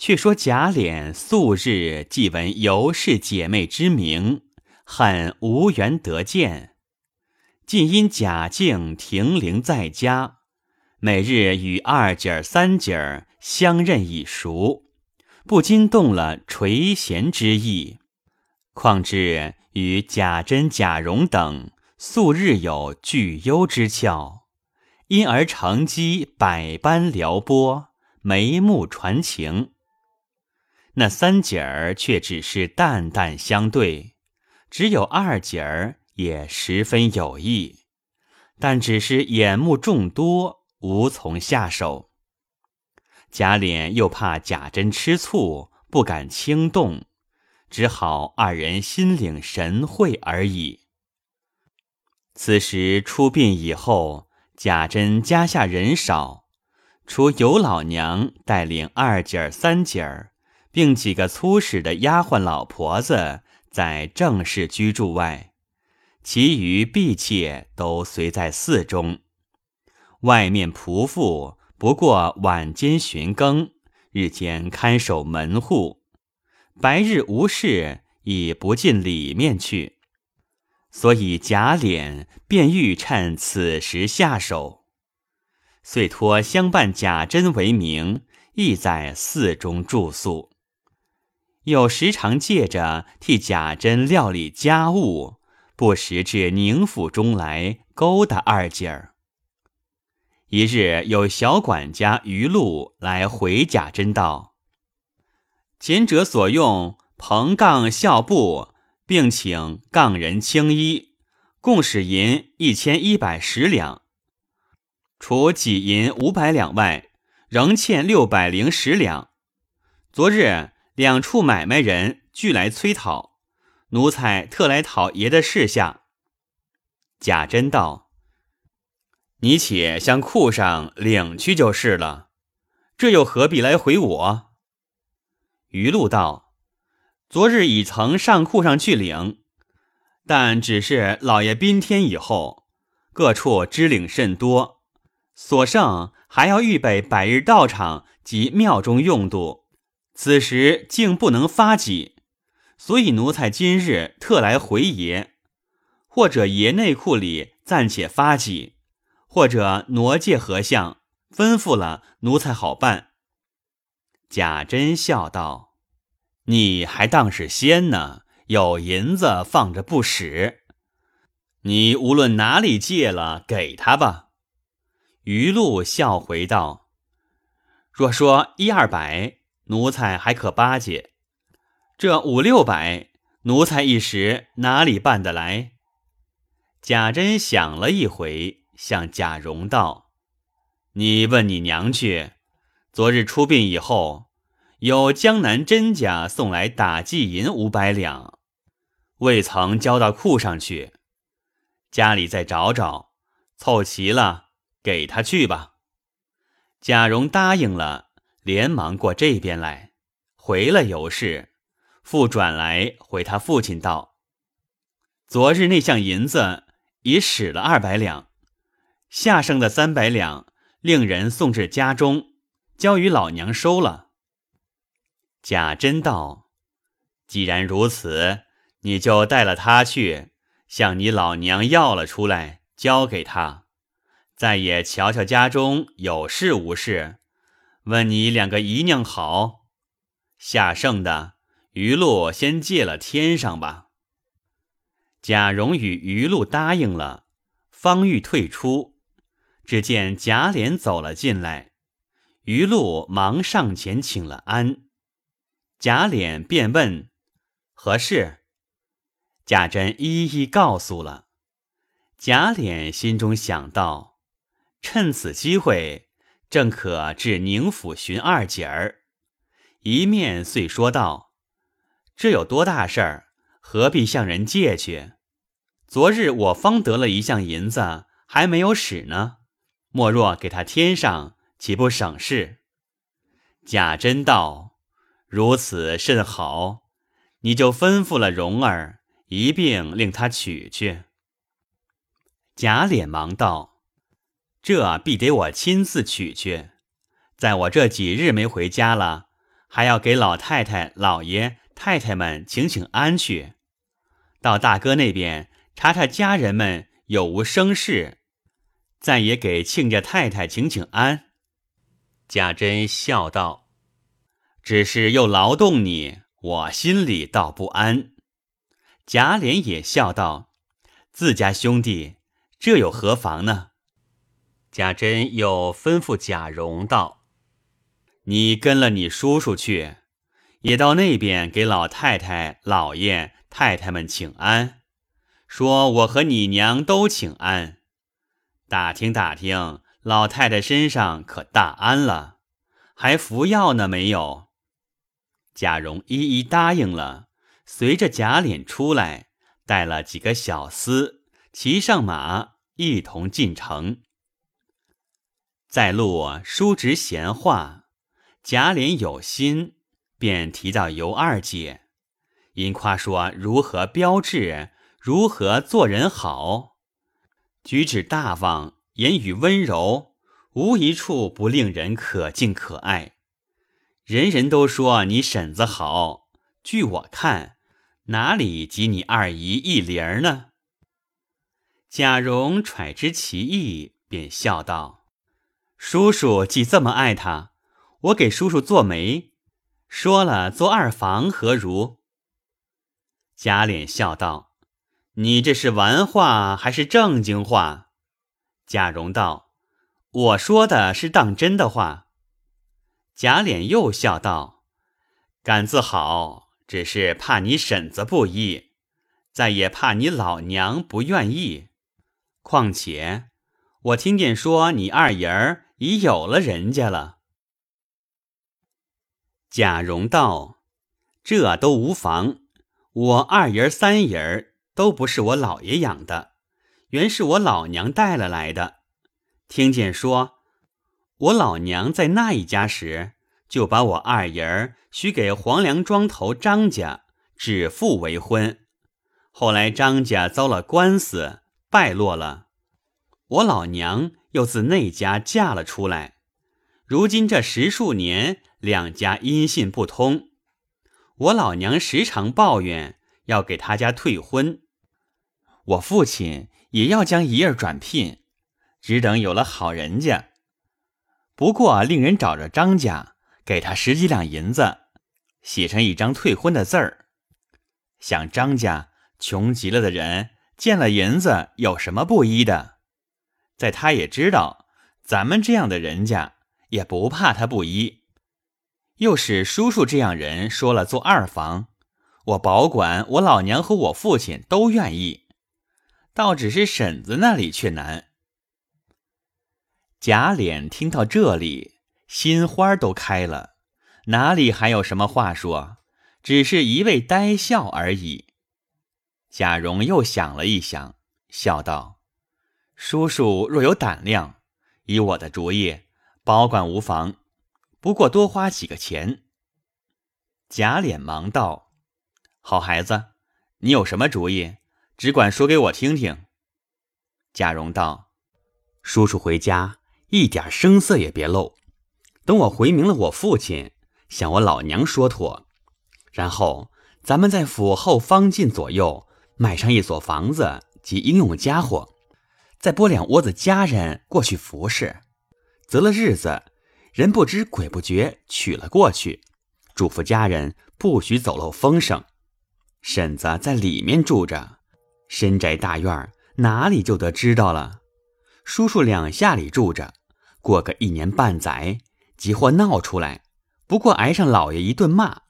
却说贾琏素日既闻尤氏姐妹之名，恨无缘得见，竟因贾静停灵在家，每日与二姐儿、三姐儿相认已熟，不禁动了垂涎之意。况至与贾珍、贾蓉等素日有聚幽之俏，因而乘机百般撩拨，眉目传情。那三姐儿却只是淡淡相对，只有二姐儿也十分有意，但只是眼目众多，无从下手。贾琏又怕贾珍吃醋，不敢轻动。只好二人心领神会而已。此时出殡以后，贾珍家下人少，除尤老娘带领二姐儿、三姐儿，并几个粗使的丫鬟老婆子在正室居住外，其余婢妾都随在寺中。外面仆妇不过晚间巡更，日间看守门户。白日无事，已不进里面去，所以贾琏便欲趁此时下手，遂托相伴贾珍为名，亦在寺中住宿，又时常借着替贾珍料理家务，不时至宁府中来勾搭二姐儿。一日，有小管家余禄来回贾珍道。前者所用蓬杠孝布，并请杠人青衣，共使银一千一百十两。除己银五百两外，仍欠六百零十两。昨日两处买卖人俱来催讨，奴才特来讨爷的事下。贾珍道：“你且向库上领去就是了，这又何必来回我？”余禄道：“昨日已曾上库上去领，但只是老爷宾天以后，各处支领甚多，所剩还要预备百日道场及庙中用度，此时竟不能发给，所以奴才今日特来回爷，或者爷内库里暂且发给，或者挪借何相，吩咐了奴才好办。”贾珍笑道：“你还当是仙呢？有银子放着不使，你无论哪里借了，给他吧。”余禄笑回道：“若说一二百，奴才还可巴结；这五六百，奴才一时哪里办得来？”贾珍想了一回，向贾蓉道：“你问你娘去。”昨日出殡以后，有江南甄家送来打祭银五百两，未曾交到库上去。家里再找找，凑齐了给他去吧。贾蓉答应了，连忙过这边来，回了尤氏，复转来回他父亲道：“昨日那项银子已使了二百两，下剩的三百两，令人送至家中。”交与老娘收了。贾珍道：“既然如此，你就带了他去，向你老娘要了出来，交给他。再也瞧瞧家中有事无事，问你两个姨娘好。下剩的余禄先借了天上吧。”贾蓉与余禄答应了，方欲退出，只见贾琏走了进来。余禄忙上前请了安，贾琏便问何事，贾珍一一告诉了。贾琏心中想到，趁此机会，正可至宁府寻二姐儿。一面遂说道：“这有多大事儿？何必向人借去？昨日我方得了一项银子，还没有使呢。莫若给他添上。”岂不省事？贾珍道：“如此甚好，你就吩咐了蓉儿，一并令他取去。”贾琏忙道：“这必得我亲自取去，在我这几日没回家了，还要给老太太、老爷、太太们请请安去。到大哥那边查查家人们有无生事，再也给亲家太太请请安。贾珍笑道：“只是又劳动你，我心里倒不安。”贾琏也笑道：“自家兄弟，这又何妨呢？”贾珍又吩咐贾蓉道：“你跟了你叔叔去，也到那边给老太太、老爷、太太们请安，说我和你娘都请安，打听打听。”老太太身上可大安了，还服药呢没有？贾蓉一一答应了，随着贾琏出来，带了几个小厮，骑上马，一同进城。在路叔侄闲话，贾琏有心，便提到尤二姐，因夸说如何标致，如何做人好，举止大方。言语温柔，无一处不令人可敬可爱。人人都说你婶子好，据我看，哪里及你二姨一灵儿呢？贾蓉揣知其意，便笑道：“叔叔既这么爱他，我给叔叔做媒，说了做二房何如？”贾琏笑道：“你这是玩话还是正经话？”贾蓉道：“我说的是当真的话。”贾琏又笑道：“敢字好，只是怕你婶子不依，再也怕你老娘不愿意。况且我听见说你二爷儿已有了人家了。”贾蓉道：“这都无妨，我二爷儿、三爷儿都不是我老爷养的。”原是我老娘带了来的，听见说我老娘在那一家时，就把我二爷儿许给黄梁庄头张家，指腹为婚。后来张家遭了官司，败落了，我老娘又自那家嫁了出来。如今这十数年，两家音信不通，我老娘时常抱怨要给他家退婚，我父亲。也要将姨儿转聘，只等有了好人家。不过令人找着张家，给他十几两银子，写成一张退婚的字儿。想张家穷极了的人，见了银子有什么不依的？在他也知道，咱们这样的人家也不怕他不依。又是叔叔这样人说了做二房，我保管我老娘和我父亲都愿意。倒只是婶子那里却难。贾琏听到这里，心花都开了，哪里还有什么话说？只是一味呆笑而已。贾蓉又想了一想，笑道：“叔叔若有胆量，以我的主意，保管无妨，不过多花几个钱。”贾琏忙道：“好孩子，你有什么主意？”只管说给我听听。贾蓉道：“叔叔回家一点声色也别露，等我回明了我父亲，向我老娘说妥，然后咱们在府后方近左右买上一所房子及应用家伙，再拨两窝子家人过去服侍，择了日子，人不知鬼不觉娶了过去，嘱咐家人不许走漏风声。婶子在里面住着。”深宅大院哪里就得知道了？叔叔两下里住着，过个一年半载，急祸闹出来，不过挨上老爷一顿骂。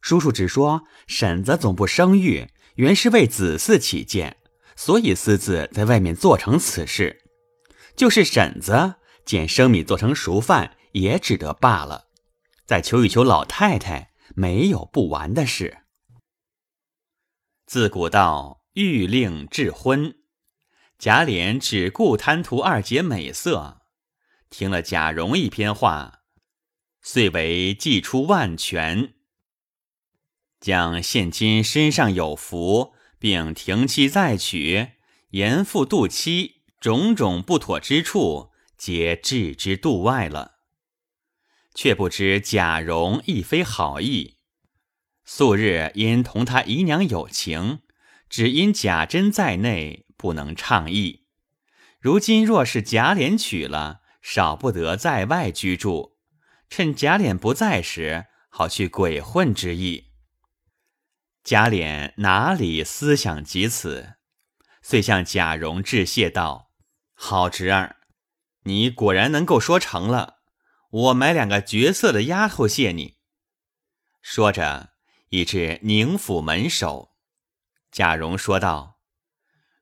叔叔只说婶子总不生育，原是为子嗣起见，所以私自在外面做成此事。就是婶子捡生米做成熟饭，也只得罢了。再求一求老太太，没有不完的事。自古道。欲令智婚，贾琏只顾贪图二姐美色，听了贾蓉一篇话，遂为计出万全，将现今身上有福，并停妻再娶、严父妒妻种种不妥之处，皆置之度外了。却不知贾蓉亦非好意。素日因同他姨娘有情，只因贾珍在内，不能畅意。如今若是贾琏娶了，少不得在外居住，趁贾琏不在时，好去鬼混之意。贾琏哪里思想及此，遂向贾蓉致谢道：“好侄儿，你果然能够说成了，我买两个绝色的丫头谢你。”说着，已至宁府门首。贾蓉说道：“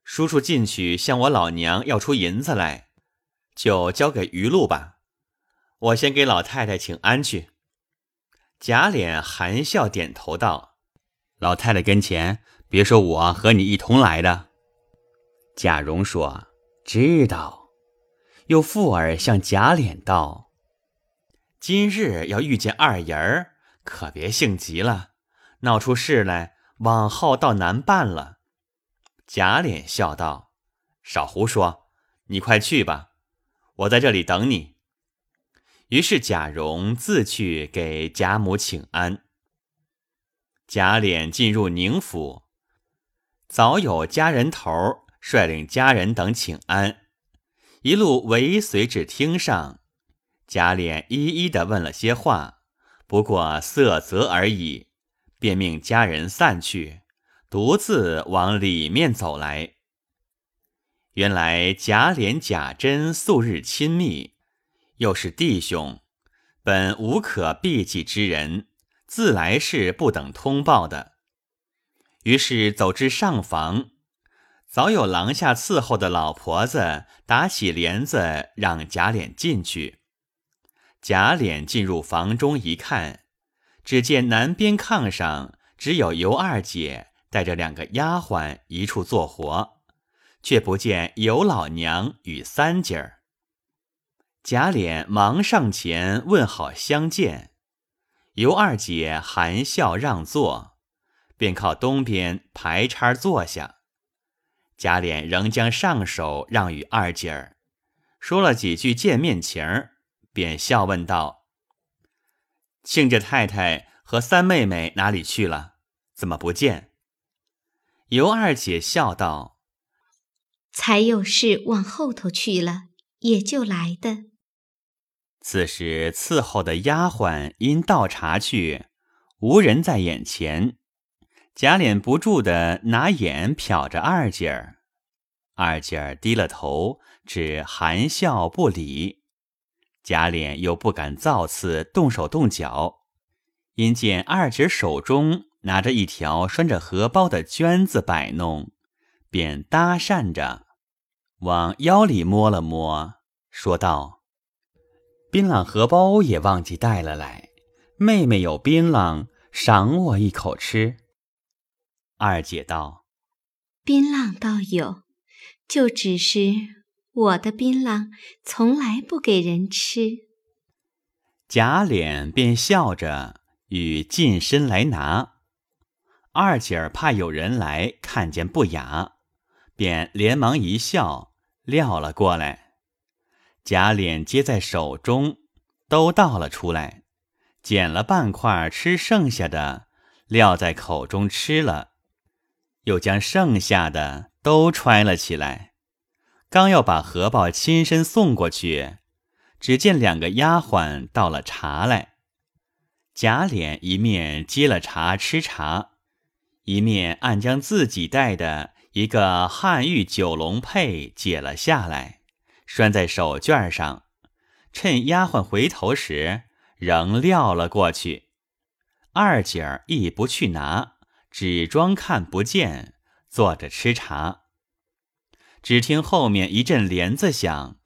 叔叔进去向我老娘要出银子来，就交给余禄吧。我先给老太太请安去。”贾琏含笑点头道。老太太跟前，别说我和你一同来的。贾蓉说：“知道。”又附耳向贾琏道：“今日要遇见二爷儿，可别性急了，闹出事来，往后倒难办了。”贾琏笑道：“少胡说，你快去吧，我在这里等你。”于是贾蓉自去给贾母请安。贾琏进入宁府，早有家人头率领家人等请安，一路尾随至厅上。贾琏一一的问了些话，不过色泽而已，便命家人散去，独自往里面走来。原来贾琏、贾珍素日亲密，又是弟兄，本无可避忌之人。自来是不等通报的，于是走至上房，早有廊下伺候的老婆子打起帘子，让贾琏进去。贾琏进入房中一看，只见南边炕上只有尤二姐带着两个丫鬟一处做活，却不见尤老娘与三姐儿。贾琏忙上前问好相见。尤二姐含笑让座，便靠东边排叉坐下。贾琏仍将上手让与二姐儿，说了几句见面情儿，便笑问道：“亲家太太和三妹妹哪里去了？怎么不见？”尤二姐笑道：“才有事往后头去了，也就来的。”此时伺候的丫鬟因倒茶去，无人在眼前。贾琏不住的拿眼瞟着二姐儿，二姐儿低了头，只含笑不理。贾琏又不敢造次动手动脚，因见二姐手中拿着一条拴着荷包的绢子摆弄，便搭讪着往腰里摸了摸，说道。槟榔荷包也忘记带了来，妹妹有槟榔，赏我一口吃。二姐道：“槟榔倒有，就只是我的槟榔从来不给人吃。”贾琏便笑着与近身来拿。二姐儿怕有人来看见不雅，便连忙一笑，撂了过来。贾琏接在手中，都倒了出来，捡了半块吃剩下的，撂在口中吃了，又将剩下的都揣了起来。刚要把荷包亲身送过去，只见两个丫鬟倒了茶来。贾琏一面接了茶吃茶，一面暗将自己带的一个汉玉九龙佩解了下来。拴在手绢上，趁丫鬟回头时，仍撂了过去。二姐儿亦不去拿，只装看不见，坐着吃茶。只听后面一阵帘子响，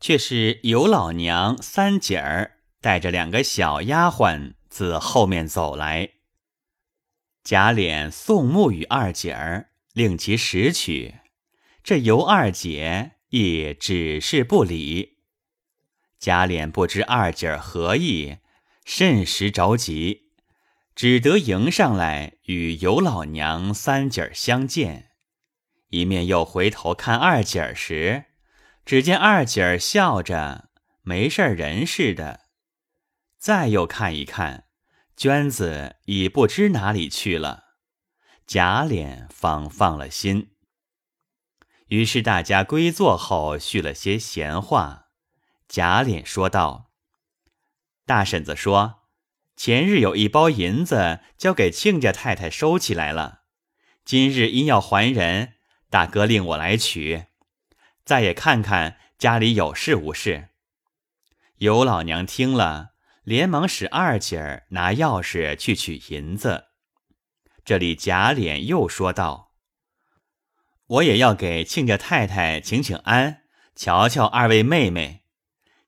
却是尤老娘三姐儿带着两个小丫鬟自后面走来。贾琏送目与二姐儿，令其拾取。这尤二姐。亦只是不理，贾琏不知二姐儿何意，甚时着急，只得迎上来与尤老娘三姐儿相见。一面又回头看二姐儿时，只见二姐儿笑着，没事人似的。再又看一看，娟子已不知哪里去了。贾琏方放了心。于是大家归坐后叙了些闲话。贾琏说道：“大婶子说，前日有一包银子交给亲家太太收起来了，今日因要还人，大哥令我来取。再也看看家里有事无事。”尤老娘听了，连忙使二姐儿拿钥匙去取银子。这里贾琏又说道：“我也要给亲家太太请请安，瞧瞧二位妹妹。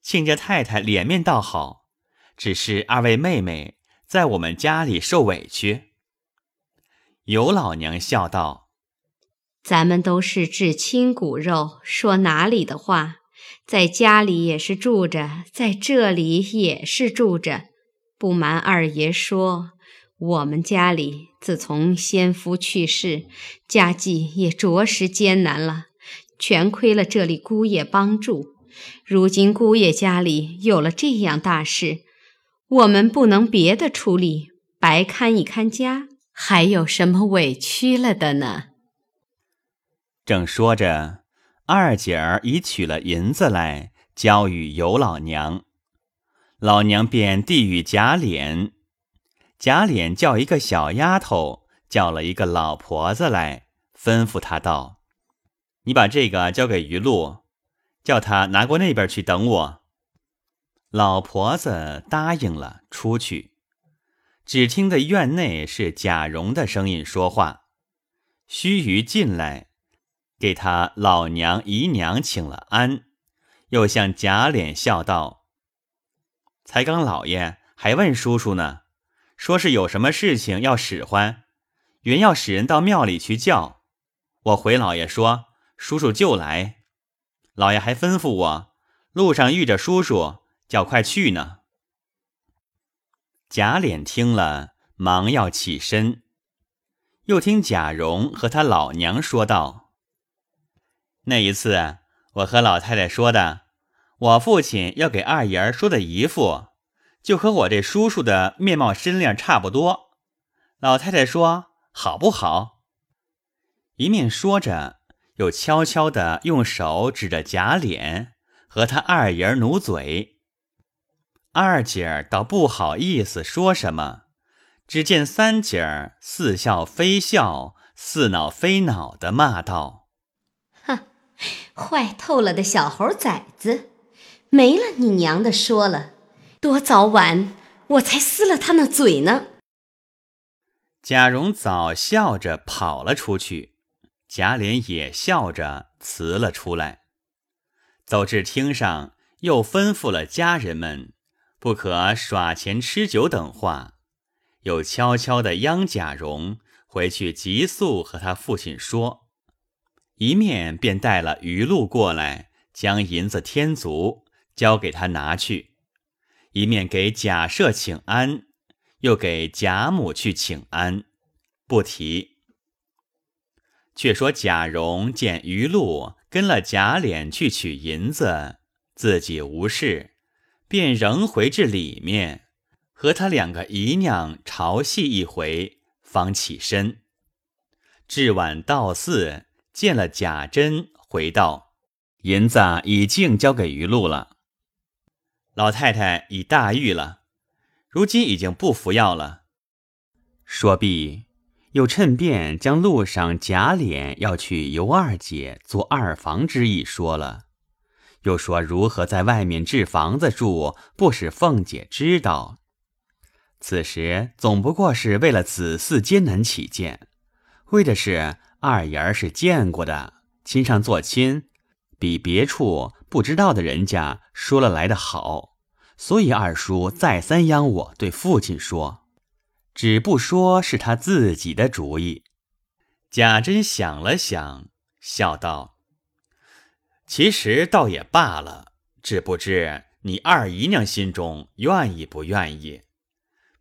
亲家太太脸面倒好，只是二位妹妹在我们家里受委屈。”尤老娘笑道：“咱们都是至亲骨肉，说哪里的话？”在家里也是住着，在这里也是住着。不瞒二爷说，我们家里自从先夫去世，家计也着实艰难了，全亏了这里姑爷帮助。如今姑爷家里有了这样大事，我们不能别的处理，白看一看家，还有什么委屈了的呢？正说着。二姐儿已取了银子来，交与尤老娘，老娘便递与贾琏。贾琏叫一个小丫头，叫了一个老婆子来，吩咐他道：“你把这个交给余露，叫他拿过那边去等我。”老婆子答应了，出去。只听得院内是贾蓉的声音说话，须臾进来。给他老娘姨娘请了安，又向贾琏笑道：“才刚老爷还问叔叔呢，说是有什么事情要使唤，原要使人到庙里去叫。我回老爷说，叔叔就来。老爷还吩咐我，路上遇着叔叔，叫快去呢。”贾琏听了，忙要起身，又听贾蓉和他老娘说道。那一次，我和老太太说的，我父亲要给二爷儿说的姨父，就和我这叔叔的面貌身量差不多。老太太说好不好？一面说着，又悄悄地用手指着贾琏，和他二爷努嘴。二姐儿倒不好意思说什么，只见三姐儿似笑非笑，似恼非恼的骂道。哼坏透了的小猴崽子，没了你娘的说了，多早晚我才撕了他那嘴呢！贾蓉早笑着跑了出去，贾琏也笑着辞了出来，走至厅上，又吩咐了家人们不可耍钱吃酒等话，又悄悄地央贾蓉回去急速和他父亲说。一面便带了余禄过来，将银子添足，交给他拿去；一面给贾赦请安，又给贾母去请安，不提。却说贾蓉见余禄跟了贾琏去取银子，自己无事，便仍回至里面，和他两个姨娘朝戏一回，方起身。至晚到寺。见了贾珍，回道：“银子已经交给余禄了。老太太已大愈了，如今已经不服药了。”说毕，又趁便将路上贾琏要去尤二姐做二房之意说了，又说如何在外面置房子住，不使凤姐知道。此时总不过是为了子嗣艰难起见，为的是。二爷儿是见过的，亲上做亲，比别处不知道的人家说了来的好，所以二叔再三央我对父亲说，只不说是他自己的主意。贾珍想了想，笑道：“其实倒也罢了，只不知你二姨娘心中愿意不愿意。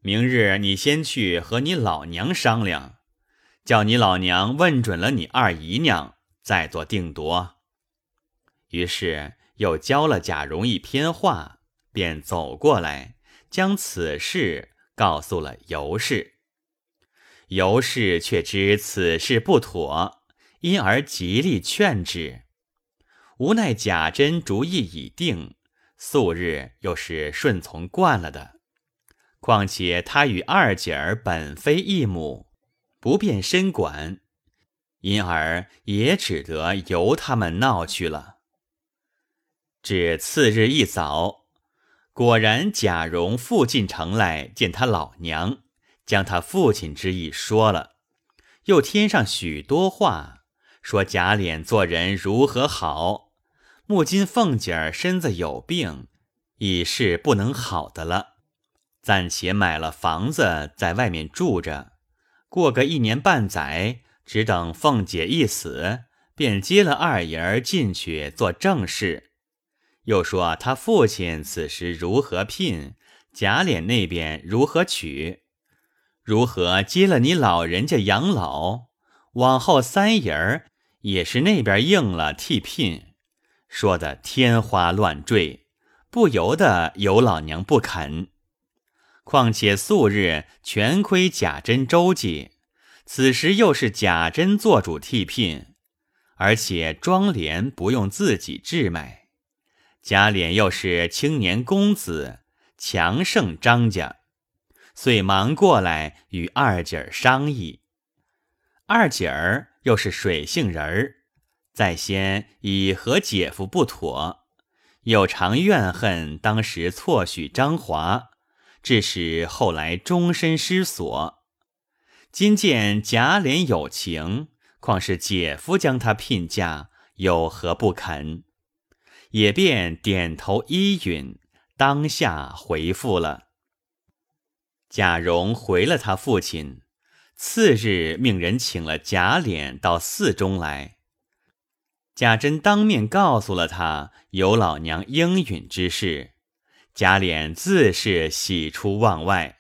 明日你先去和你老娘商量。”叫你老娘问准了你二姨娘，再做定夺。于是又教了贾蓉一篇话，便走过来，将此事告诉了尤氏。尤氏却知此事不妥，因而极力劝止。无奈贾珍主意已定，素日又是顺从惯了的，况且他与二姐儿本非一母，不便深管，因而也只得由他们闹去了。至次日一早，果然贾蓉复进城来见他老娘，将他父亲之意说了，又添上许多话，说贾琏做人如何好。木金凤姐儿身子有病，已是不能好的了，暂且买了房子在外面住着，过个一年半载，只等凤姐一死，便接了二爷儿进去做正事。又说他父亲此时如何聘，贾琏那边如何娶，如何接了你老人家养老，往后三爷儿也是那边应了替聘。说的天花乱坠，不由得尤老娘不肯。况且素日全亏贾珍周济，此时又是贾珍做主替聘，而且庄帘不用自己置买，贾琏又是青年公子，强盛张家，遂忙过来与二姐儿商议。二姐儿又是水性人儿。在先已和姐夫不妥，又常怨恨当时错许张华，致使后来终身失所。今见贾琏有情，况是姐夫将他聘嫁，有何不肯？也便点头依允，当下回复了。贾蓉回了他父亲，次日命人请了贾琏到寺中来。贾珍当面告诉了他有老娘应允之事，贾琏自是喜出望外，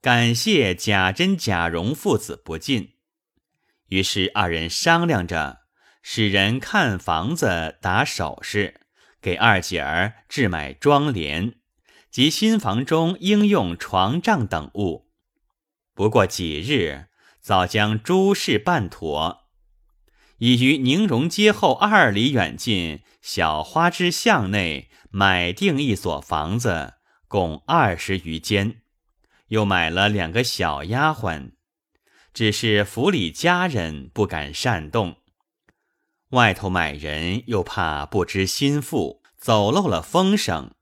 感谢贾珍、贾蓉父子不尽。于是二人商量着，使人看房子、打首饰，给二姐儿置买妆帘及新房中应用床帐等物。不过几日，早将诸事办妥。已于宁荣街后二里远近小花枝巷内买定一所房子，共二十余间，又买了两个小丫鬟，只是府里家人不敢擅动。外头买人又怕不知心腹，走漏了风声。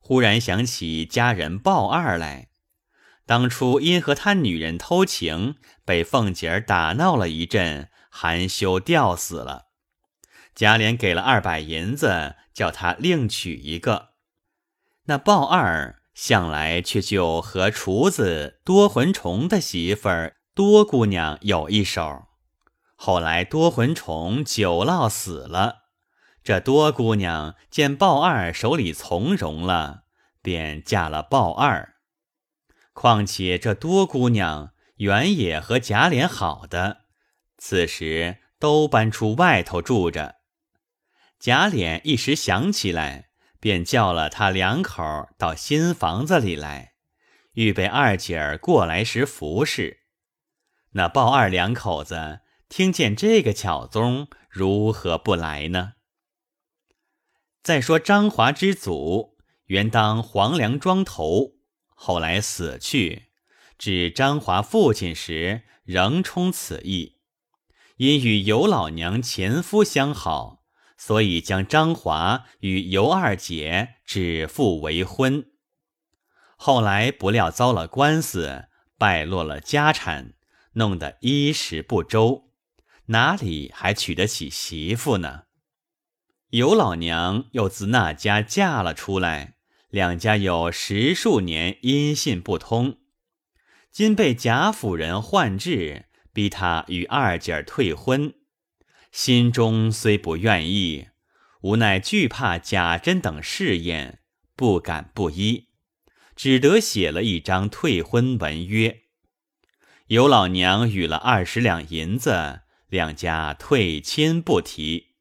忽然想起家人鲍二来，当初因和他女人偷情，被凤姐儿打闹了一阵。含羞吊死了，贾琏给了二百银子，叫他另娶一个。那鲍二向来却就和厨子多魂虫的媳妇儿多姑娘有一手。后来多魂虫久落死了，这多姑娘见鲍二手里从容了，便嫁了鲍二。况且这多姑娘原也和贾琏好的。此时都搬出外头住着，贾琏一时想起来，便叫了他两口到新房子里来，预备二姐儿过来时服侍。那鲍二两口子听见这个巧宗，如何不来呢？再说张华之祖原当黄梁庄头，后来死去，指张华父亲时，仍充此意。因与尤老娘前夫相好，所以将张华与尤二姐指腹为婚。后来不料遭了官司，败落了家产，弄得衣食不周，哪里还娶得起媳妇呢？尤老娘又自那家嫁了出来，两家有十数年音信不通，今被贾府人换制。逼他与二姐儿退婚，心中虽不愿意，无奈惧怕贾珍等试验，不敢不依，只得写了一张退婚文约。尤老娘与了二十两银子，两家退亲不提。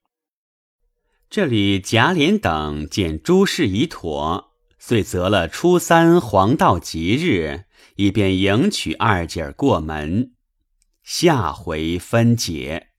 这里贾琏等见诸事已妥，遂择了初三黄道吉日，以便迎娶二姐儿过门。下回分解。